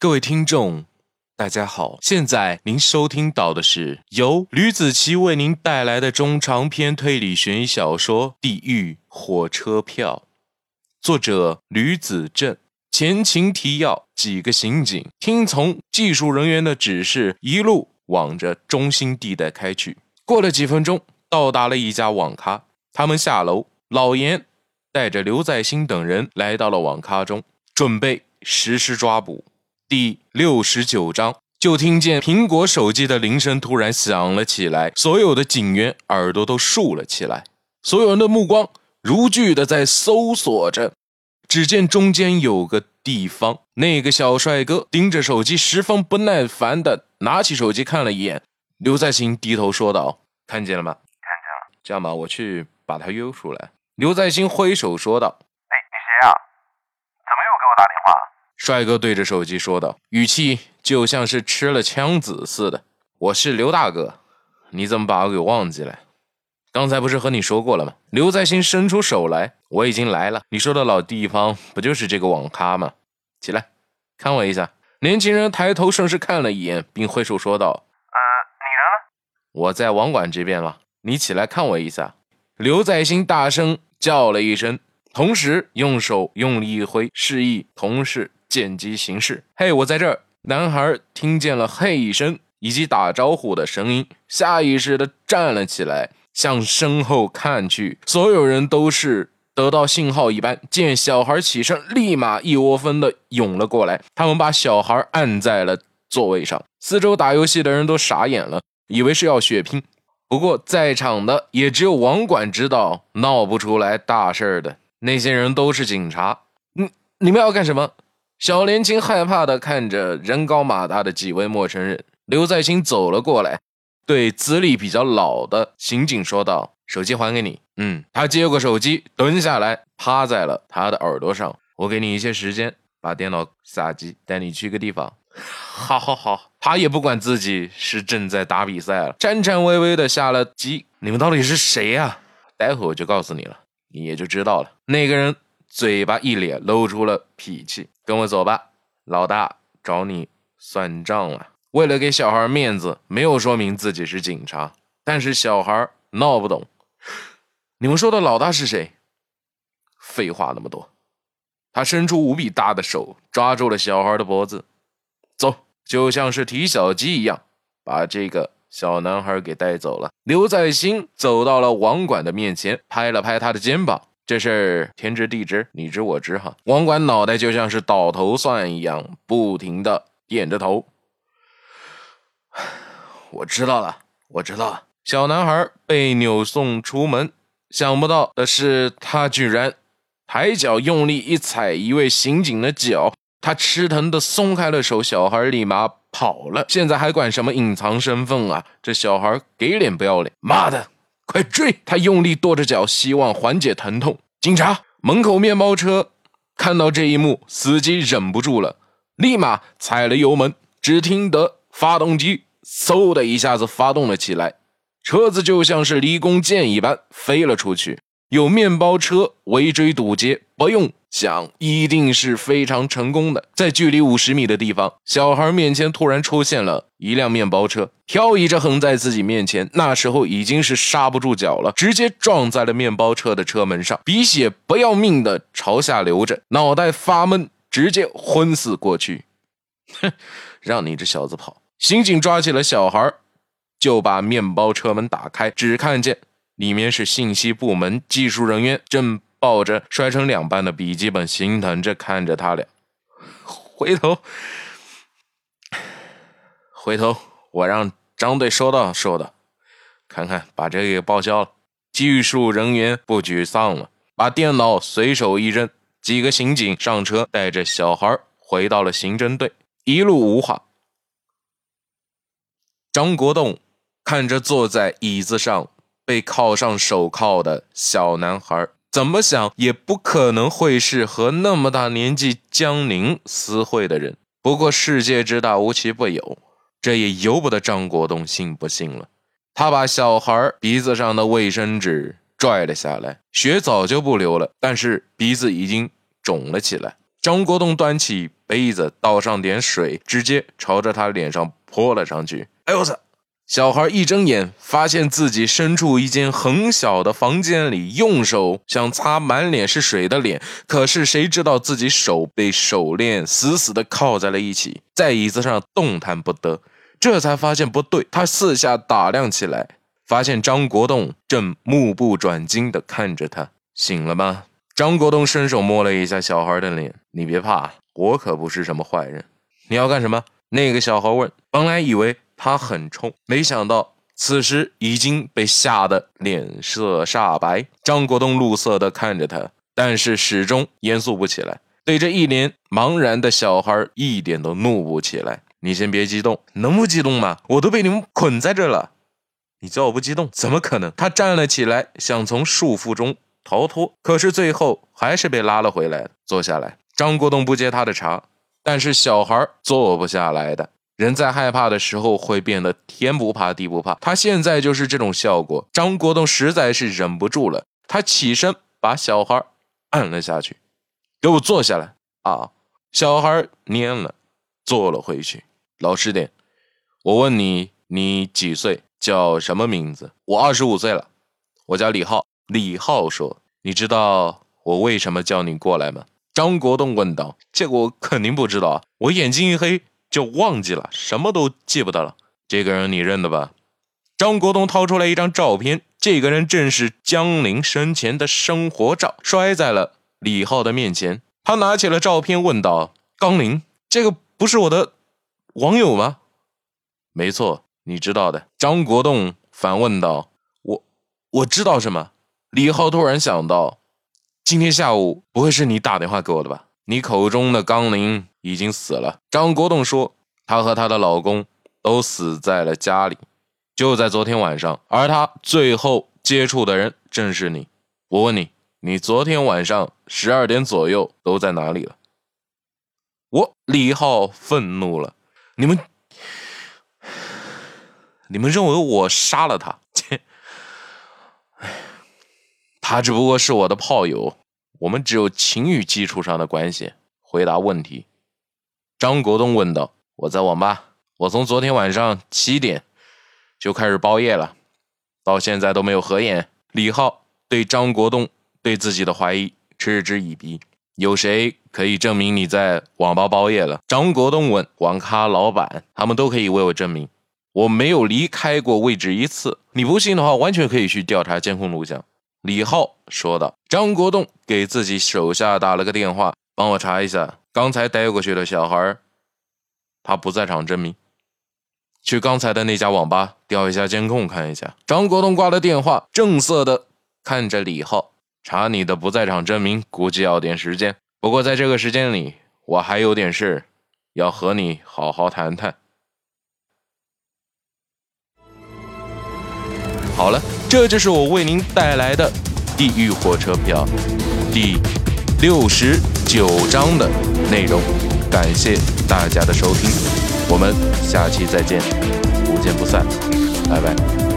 各位听众，大家好！现在您收听到的是由吕子奇为您带来的中长篇推理悬疑小说《地狱火车票》，作者吕子正。前情提要：几个刑警听从技术人员的指示，一路往着中心地带开去。过了几分钟，到达了一家网咖。他们下楼，老严带着刘在兴等人来到了网咖中，准备实施抓捕。第六十九章，就听见苹果手机的铃声突然响了起来，所有的警员耳朵都竖了起来，所有人的目光如炬的在搜索着。只见中间有个地方，那个小帅哥盯着手机，十分不耐烦的拿起手机看了一眼。刘在兴低头说道：“看见了吗？看见了。这样吧，我去把他约出来。”刘在兴挥手说道：“哎，你谁呀？怎么又给我打电话？”帅哥对着手机说道，语气就像是吃了枪子似的。我是刘大哥，你怎么把我给忘记了？刚才不是和你说过了吗？刘在兴伸出手来，我已经来了。你说的老地方不就是这个网咖吗？起来，看我一下。年轻人抬头顺势看了一眼，并挥手说道：“呃，你呢？我在网管这边了。你起来看我一下。”刘在兴大声叫了一声，同时用手用力一挥，示意同事。见机行事，嘿，我在这儿。男孩听见了嘿一声以及打招呼的声音，下意识的站了起来，向身后看去。所有人都是得到信号一般，见小孩起身，立马一窝蜂的涌了过来。他们把小孩按在了座位上，四周打游戏的人都傻眼了，以为是要血拼。不过在场的也只有网管知道，闹不出来大事儿的那些人都是警察。你你们要干什么？小年轻害怕的看着人高马大的几位陌生人，刘在兴走了过来，对资历比较老的刑警说道：“手机还给你。”嗯，他接过手机，蹲下来，趴在了他的耳朵上。我给你一些时间，把电脑下机，带你去个地方。好，好，好。他也不管自己是正在打比赛了，颤颤巍巍的下了机。你们到底是谁呀？待会我就告诉你了，你也就知道了。那个人。嘴巴一咧，露出了脾气。跟我走吧，老大找你算账了。为了给小孩面子，没有说明自己是警察。但是小孩闹不懂。你们说的老大是谁？废话那么多。他伸出无比大的手，抓住了小孩的脖子。走，就像是提小鸡一样，把这个小男孩给带走了。刘在兴走到了网管的面前，拍了拍他的肩膀。这事儿天知地知，你知我知哈。网管脑袋就像是倒头蒜一样，不停的点着头。我知道了，我知道了。小男孩被扭送出门，想不到的是，他居然抬脚用力一踩一位刑警的脚，他吃疼的松开了手，小孩立马跑了。现在还管什么隐藏身份啊？这小孩给脸不要脸！妈的！快追！他用力跺着脚，希望缓解疼痛。警察门口面包车看到这一幕，司机忍不住了，立马踩了油门。只听得发动机嗖的一下子发动了起来，车子就像是离弓箭一般飞了出去。有面包车围追堵截，不用想，一定是非常成功的。在距离五十米的地方，小孩面前突然出现了一辆面包车，漂移着横在自己面前。那时候已经是刹不住脚了，直接撞在了面包车的车门上，鼻血不要命的朝下流着，脑袋发闷，直接昏死过去。哼，让你这小子跑！刑警抓起了小孩，就把面包车门打开，只看见。里面是信息部门技术人员，正抱着摔成两半的笔记本，心疼着看着他俩。回头，回头，我让张队收到收到，看看把这个给报销了。技术人员不沮丧了，把电脑随手一扔。几个刑警上车，带着小孩回到了刑侦队，一路无话。张国栋看着坐在椅子上。被铐上手铐的小男孩，怎么想也不可能会是和那么大年纪江宁私会的人。不过世界之大，无奇不有，这也由不得张国栋信不信了。他把小孩鼻子上的卫生纸拽了下来，血早就不流了，但是鼻子已经肿了起来。张国栋端起杯子倒上点水，直接朝着他脸上泼了上去。哎呦我操！小孩一睁眼，发现自己身处一间很小的房间里，用手想擦满脸是水的脸，可是谁知道自己手被手链死死地铐在了一起，在椅子上动弹不得。这才发现不对，他四下打量起来，发现张国栋正目不转睛地看着他。醒了吗？张国栋伸手摸了一下小孩的脸，你别怕，我可不是什么坏人。你要干什么？那个小孩问。本来以为。他很冲，没想到此时已经被吓得脸色煞白。张国栋怒色地看着他，但是始终严肃不起来。对着一脸茫然的小孩，一点都怒不起来。你先别激动，能不激动吗？我都被你们捆在这了，你叫我不激动，怎么可能？他站了起来，想从束缚中逃脱，可是最后还是被拉了回来，坐下来。张国栋不接他的茬，但是小孩坐不下来的。人在害怕的时候会变得天不怕地不怕，他现在就是这种效果。张国栋实在是忍不住了，他起身把小孩按了下去，给我坐下来啊！小孩蔫了，坐了回去。老实点，我问你，你几岁？叫什么名字？我二十五岁了，我叫李浩。李浩说：“你知道我为什么叫你过来吗？”张国栋问道：“这个我肯定不知道啊！”我眼睛一黑。就忘记了，什么都记不得了。这个人你认得吧？张国栋掏出来一张照片，这个人正是江林生前的生活照，摔在了李浩的面前。他拿起了照片，问道：“江林，这个不是我的网友吗？”“没错，你知道的。”张国栋反问道。“我我知道什么？”李浩突然想到：“今天下午不会是你打电话给我的吧？你口中的江林。”已经死了。张国栋说，她和她的老公都死在了家里，就在昨天晚上。而她最后接触的人正是你。我问你，你昨天晚上十二点左右都在哪里了？我李浩愤怒了，你们，你们认为我杀了他？切！他只不过是我的炮友，我们只有情侣基础上的关系。回答问题。张国栋问道：“我在网吧，我从昨天晚上七点就开始包夜了，到现在都没有合眼。”李浩对张国栋对自己的怀疑嗤之以鼻：“有谁可以证明你在网吧包夜了？”张国栋问：“网咖老板，他们都可以为我证明，我没有离开过位置一次。你不信的话，完全可以去调查监控录像。”李浩说道。张国栋给自己手下打了个电话：“帮我查一下。”刚才带过去的小孩，他不在场证明。去刚才的那家网吧调一下监控，看一下。张国栋挂了电话，正色的看着李浩，查你的不在场证明，估计要点时间。不过在这个时间里，我还有点事要和你好好谈谈。好了，这就是我为您带来的《地狱火车票》第六十九章的。内容，感谢大家的收听，我们下期再见，不见不散，拜拜。